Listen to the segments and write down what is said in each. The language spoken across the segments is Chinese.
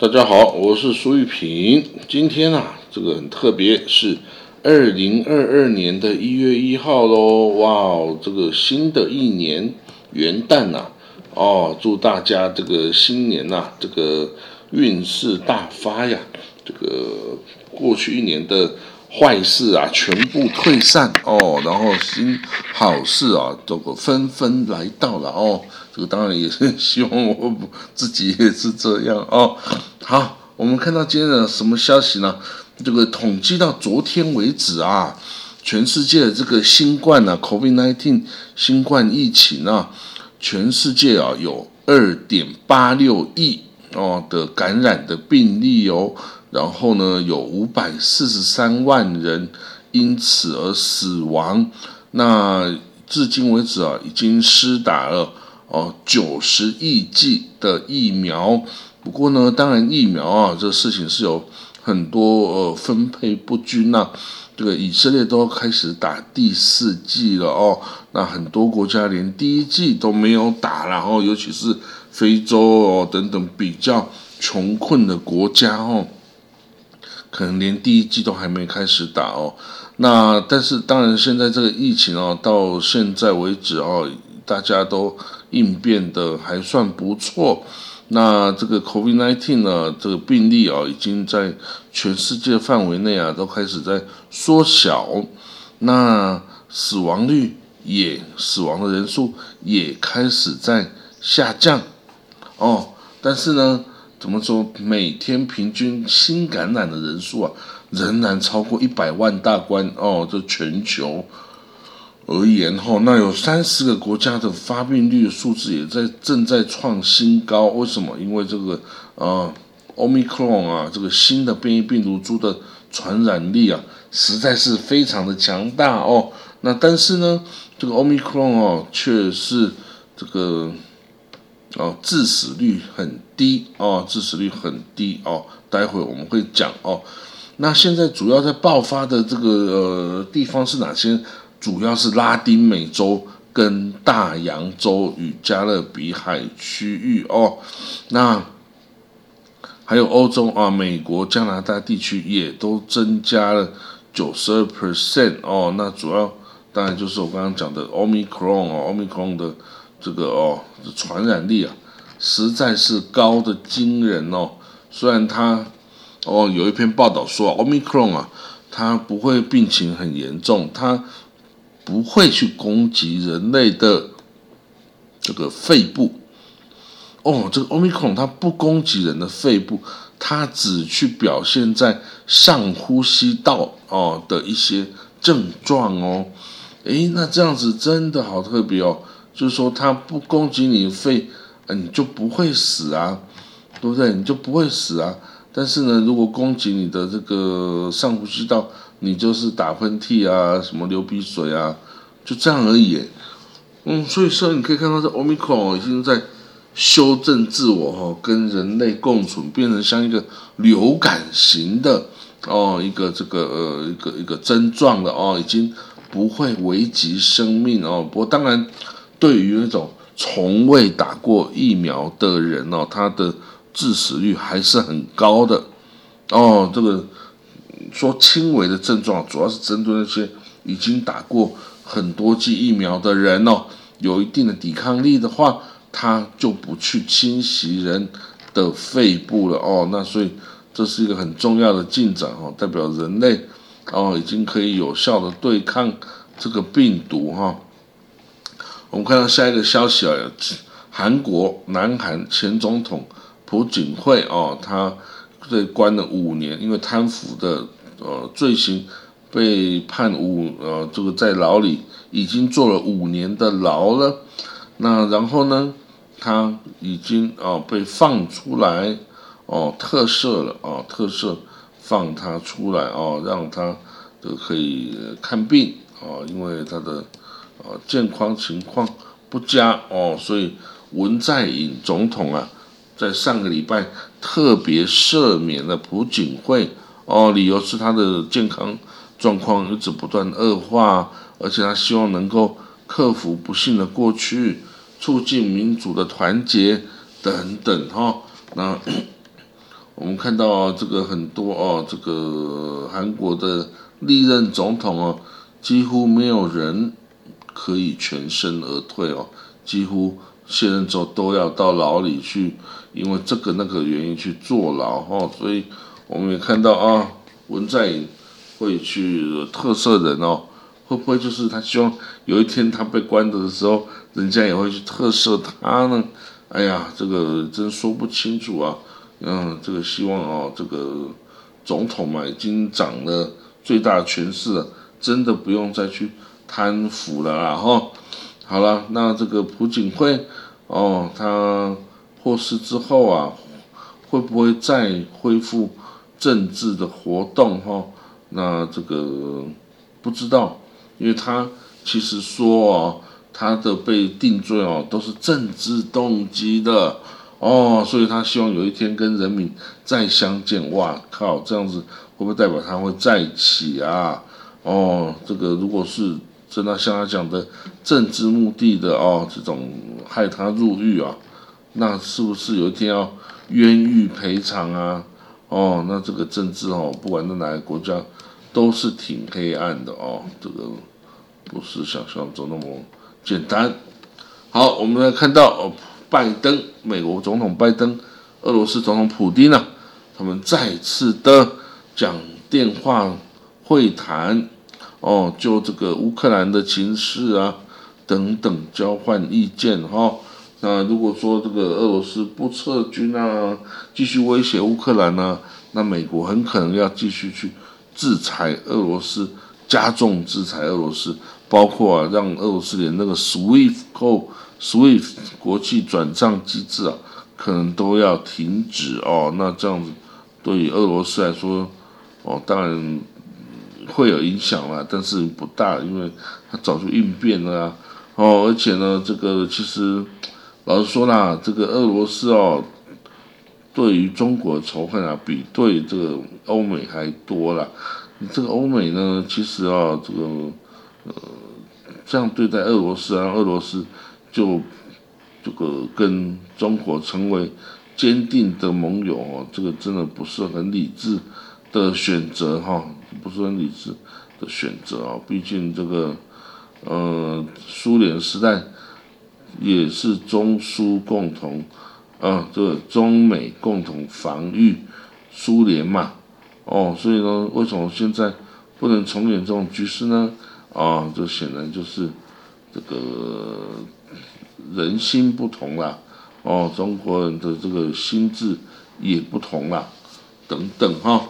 大家好，我是苏玉平。今天啊，这个很特别，是二零二二年的一月一号喽。哇哦，这个新的一年元旦呐，哦，祝大家这个新年呐，这个运势大发呀。这个过去一年的坏事啊，全部退散哦，然后新好事啊，这个纷纷来到了哦。这个当然也是希望我自己也是这样哦。好，我们看到今天的什么消息呢？这个统计到昨天为止啊，全世界的这个新冠啊，COVID-19 新冠疫情啊，全世界啊有二点八六亿哦的感染的病例哦，然后呢有五百四十三万人因此而死亡。那至今为止啊，已经施打了。哦，九十亿剂的疫苗，不过呢，当然疫苗啊，这事情是有很多呃分配不均呐。这个以色列都要开始打第四剂了哦，那很多国家连第一剂都没有打，然后尤其是非洲哦等等比较穷困的国家哦，可能连第一季都还没开始打哦。那但是当然，现在这个疫情哦，到现在为止哦，大家都。应变的还算不错，那这个 COVID-19 呢，这个病例啊，已经在全世界范围内啊，都开始在缩小，那死亡率也死亡的人数也开始在下降，哦，但是呢，怎么说，每天平均新感染的人数啊，仍然超过一百万大关哦，这全球。而言哈，那有三十个国家的发病率数字也在正在创新高。为什么？因为这个呃，omicron 啊，这个新的变异病毒株的传染力啊，实在是非常的强大哦。那但是呢，这个 omicron 哦，却是这个哦，致死率很低哦，致死率很低哦。待会我们会讲哦。那现在主要在爆发的这个呃地方是哪些？主要是拉丁美洲跟大洋洲与加勒比海区域哦，那还有欧洲啊、美国、加拿大地区也都增加了九十二 percent 哦。那主要当然就是我刚刚讲的 omicron 哦，omicron 的这个哦传染力啊，实在是高的惊人哦。虽然它哦有一篇报道说 omicron 啊，它不会病情很严重，它不会去攻击人类的这个肺部哦，这个欧米克戎它不攻击人的肺部，它只去表现在上呼吸道哦的一些症状哦。诶，那这样子真的好特别哦，就是说它不攻击你肺，你就不会死啊，对不对？你就不会死啊。但是呢，如果攻击你的这个上呼吸道，你就是打喷嚏啊，什么流鼻水啊，就这样而已。嗯，所以说你可以看到这 omicron 已经在修正自我哈，跟人类共存，变成像一个流感型的哦，一个这个呃一个一个症状了哦，已经不会危及生命哦。不过当然，对于那种从未打过疫苗的人哦，他的致死率还是很高的哦，这个。说轻微的症状，主要是针对那些已经打过很多剂疫苗的人哦，有一定的抵抗力的话，他就不去侵袭人的肺部了哦。那所以这是一个很重要的进展哦，代表人类哦已经可以有效的对抗这个病毒哈。我们看到下一个消息啊，韩国南韩前总统朴槿惠哦，他被关了五年，因为贪腐的。呃，罪行被判五呃，这个在牢里已经坐了五年的牢了。那然后呢，他已经啊被放出来哦特赦了哦特赦放他出来哦，让他这个可以看病哦，因为他的啊健康情况不佳哦，所以文在寅总统啊，在上个礼拜特别赦免了朴槿惠。哦，理由是他的健康状况一直不断恶化，而且他希望能够克服不幸的过去，促进民主的团结等等哈。那 我们看到这个很多哦，这个韩国的历任总统哦，几乎没有人可以全身而退哦，几乎卸任之后都要到牢里去，因为这个那个原因去坐牢哦，所以我们也看到啊，文在寅会去特赦人哦。会不会就是他希望有一天他被关的时候，人家也会去特赦他呢？哎呀，这个真说不清楚啊。嗯，这个希望哦，这个总统嘛已经掌了最大权势了，真的不用再去贪腐了啦。哈，好了，那这个朴槿惠哦，他获释之后啊，会不会再恢复政治的活动？哈，那这个不知道。因为他其实说哦，他的被定罪哦都是政治动机的哦，所以他希望有一天跟人民再相见。哇靠，这样子会不会代表他会再起啊？哦，这个如果是真的像他讲的政治目的的哦，这种害他入狱啊，那是不是有一天要冤狱赔偿啊？哦，那这个政治哦，不管在哪个国家。都是挺黑暗的哦，这个不是想象中那么简单。好，我们来看到哦，拜登，美国总统拜登，俄罗斯总统普京呢，他们再次的讲电话会谈，哦，就这个乌克兰的情势啊等等交换意见哈。那如果说这个俄罗斯不撤军啊，继续威胁乌克兰呢，那美国很可能要继续去。制裁俄罗斯，加重制裁俄罗斯，包括啊，让俄罗斯连那个 SWIFT 后 SWIFT 国际转账机制啊，可能都要停止哦。那这样子对于俄罗斯来说，哦，当然会有影响啦，但是不大，因为他早就应变了。哦，而且呢，这个其实老实说啦，这个俄罗斯哦。对于中国仇恨啊，比对这个欧美还多了。这个欧美呢，其实啊，这个呃，这样对待俄罗斯啊，俄罗斯就这个跟中国成为坚定的盟友哦，这个真的不是很理智的选择哈，不是很理智的选择啊。毕竟这个呃，苏联时代也是中苏共同。啊，这个中美共同防御苏联嘛，哦，所以呢，为什么现在不能重演这种局势呢？啊，这显然就是这个人心不同啦，哦，中国人的这个心智也不同啦，等等哈，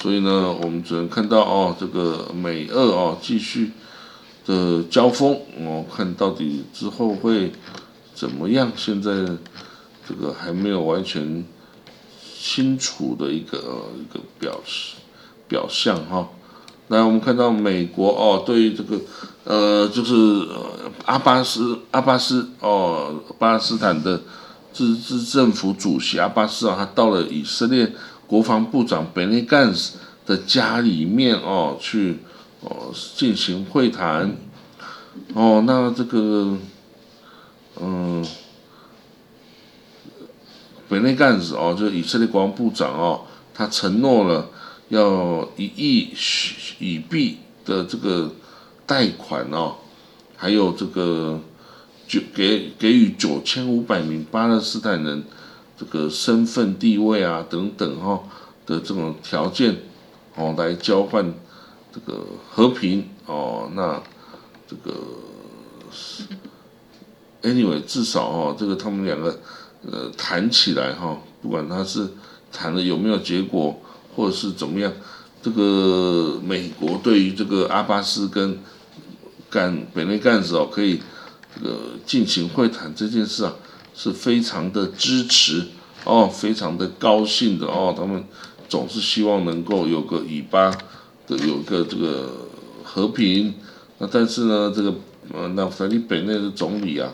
所以呢，我们只能看到哦，这个美俄哦继续的交锋，哦，看到底之后会怎么样？现在。这个还没有完全清楚的一个一个表示表象哈，那我们看到美国哦，对于这个呃，就是阿巴斯阿巴斯哦，巴勒斯坦的自治政府主席阿巴斯啊，他到了以色列国防部长本内干斯的家里面哦，去哦进行会谈哦，那这个嗯。本内干子哦，就以色列国防部长哦，他承诺了要一亿以币的这个贷款哦，还有这个就给给予九千五百名巴勒斯坦人这个身份地位啊等等哈的这种条件哦，来交换这个和平哦，那这个 anyway 至少哦，这个他们两个。呃，谈起来哈，不管他是谈的有没有结果，或者是怎么样，这个美国对于这个阿巴斯跟干北内干子哦，可以这个进行会谈这件事啊，是非常的支持哦，非常的高兴的哦，他们总是希望能够有个尾巴的，有个这个和平。那但是呢，这个呃，那反正北内的总理啊。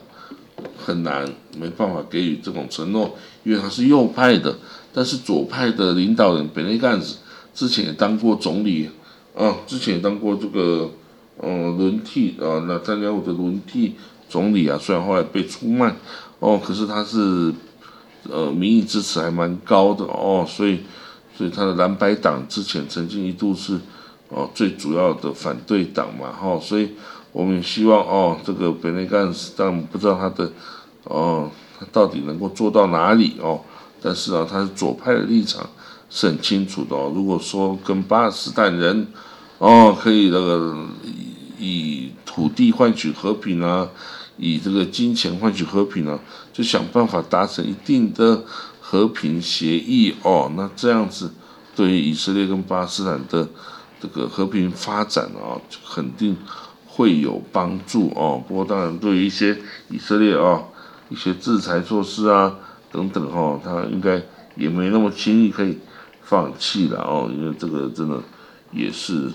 很难，没办法给予这种承诺，因为他是右派的。但是左派的领导人本内干子之前也当过总理，啊，之前也当过这个，呃，轮替啊，那参加我的轮替总理啊。虽然后来被出卖，哦，可是他是，呃，民意支持还蛮高的哦，所以所以他的蓝白党之前曾经一度是哦最主要的反对党嘛，哈，所以我们也希望哦这个本内干斯，但不知道他的哦他到底能够做到哪里哦，但是啊他是左派的立场是很清楚的哦，如果说跟巴勒斯坦人哦可以那个以土地换取和平啊。以这个金钱换取和平呢，就想办法达成一定的和平协议哦。那这样子对于以色列跟巴勒斯坦的这个和平发展啊，肯定会有帮助哦。不过当然，对于一些以色列啊一些制裁措施啊等等哈，他应该也没那么轻易可以放弃了哦。因为这个真的也是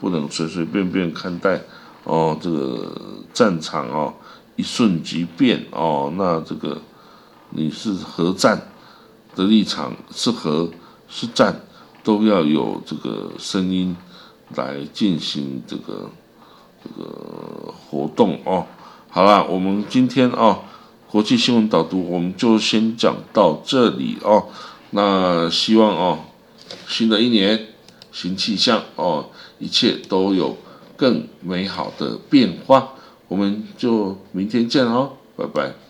不能随随便便看待哦，这个战场哦。一瞬即变哦，那这个你是和战的立场，是和是战，都要有这个声音来进行这个这个活动哦。好了，我们今天哦国际新闻导读我们就先讲到这里哦。那希望哦新的一年新气象哦，一切都有更美好的变化。我们就明天见喽，拜拜。